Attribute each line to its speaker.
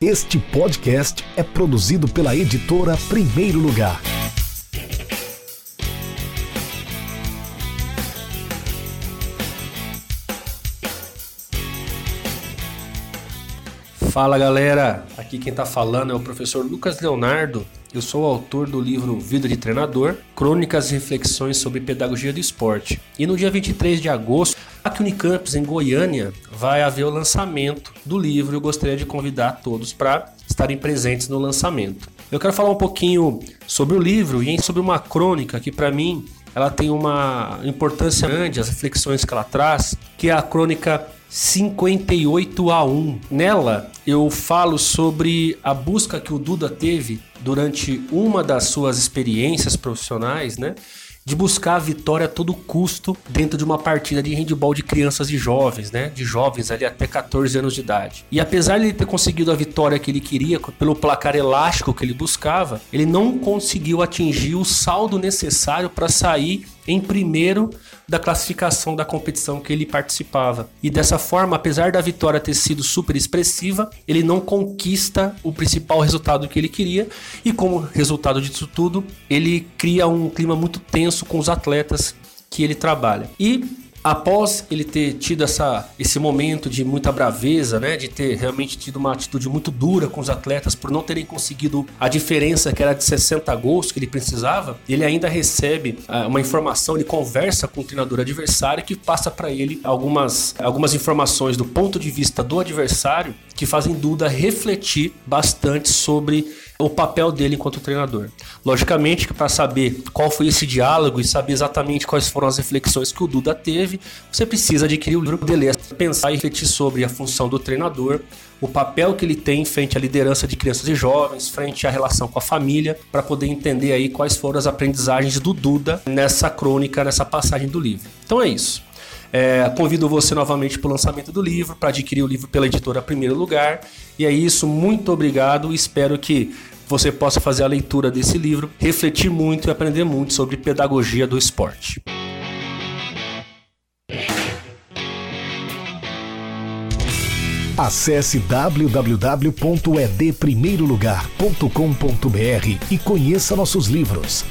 Speaker 1: Este podcast é produzido pela editora Primeiro Lugar.
Speaker 2: Fala galera, aqui quem está falando é o professor Lucas Leonardo. Eu sou o autor do livro Vida de Treinador, Crônicas e Reflexões sobre Pedagogia do Esporte. E no dia 23 de agosto, Unicampus, em Goiânia, vai haver o lançamento do livro. Eu gostaria de convidar todos para estarem presentes no lançamento. Eu quero falar um pouquinho sobre o livro e sobre uma crônica que para mim ela tem uma importância grande, as reflexões que ela traz, que é a crônica 58 a 1. Nela eu falo sobre a busca que o Duda teve durante uma das suas experiências profissionais, né? De buscar a vitória a todo custo dentro de uma partida de handball de crianças e jovens, né? De jovens ali até 14 anos de idade. E apesar de ele ter conseguido a vitória que ele queria pelo placar elástico que ele buscava, ele não conseguiu atingir o saldo necessário para sair em primeiro da classificação da competição que ele participava. E dessa forma, apesar da vitória ter sido super expressiva, ele não conquista o principal resultado que ele queria e como resultado disso tudo, ele cria um clima muito tenso com os atletas que ele trabalha. E após ele ter tido essa, esse momento de muita braveza, né, de ter realmente tido uma atitude muito dura com os atletas por não terem conseguido a diferença que era de 60 gols que ele precisava, ele ainda recebe uh, uma informação, ele conversa com o treinador adversário que passa para ele algumas, algumas informações do ponto de vista do adversário que fazem Duda refletir bastante sobre o papel dele enquanto treinador. Logicamente que para saber qual foi esse diálogo e saber exatamente quais foram as reflexões que o Duda teve, você precisa adquirir o livro dele, pensar e refletir sobre a função do treinador, o papel que ele tem frente à liderança de crianças e jovens, frente à relação com a família, para poder entender aí quais foram as aprendizagens do Duda nessa crônica, nessa passagem do livro. Então é isso. É, convido você novamente para o lançamento do livro, para adquirir o livro pela editora Primeiro Lugar. E é isso, muito obrigado. Espero que você possa fazer a leitura desse livro, refletir muito e aprender muito sobre pedagogia do esporte.
Speaker 1: Acesse www.edprimeirolugar.com.br e conheça nossos livros.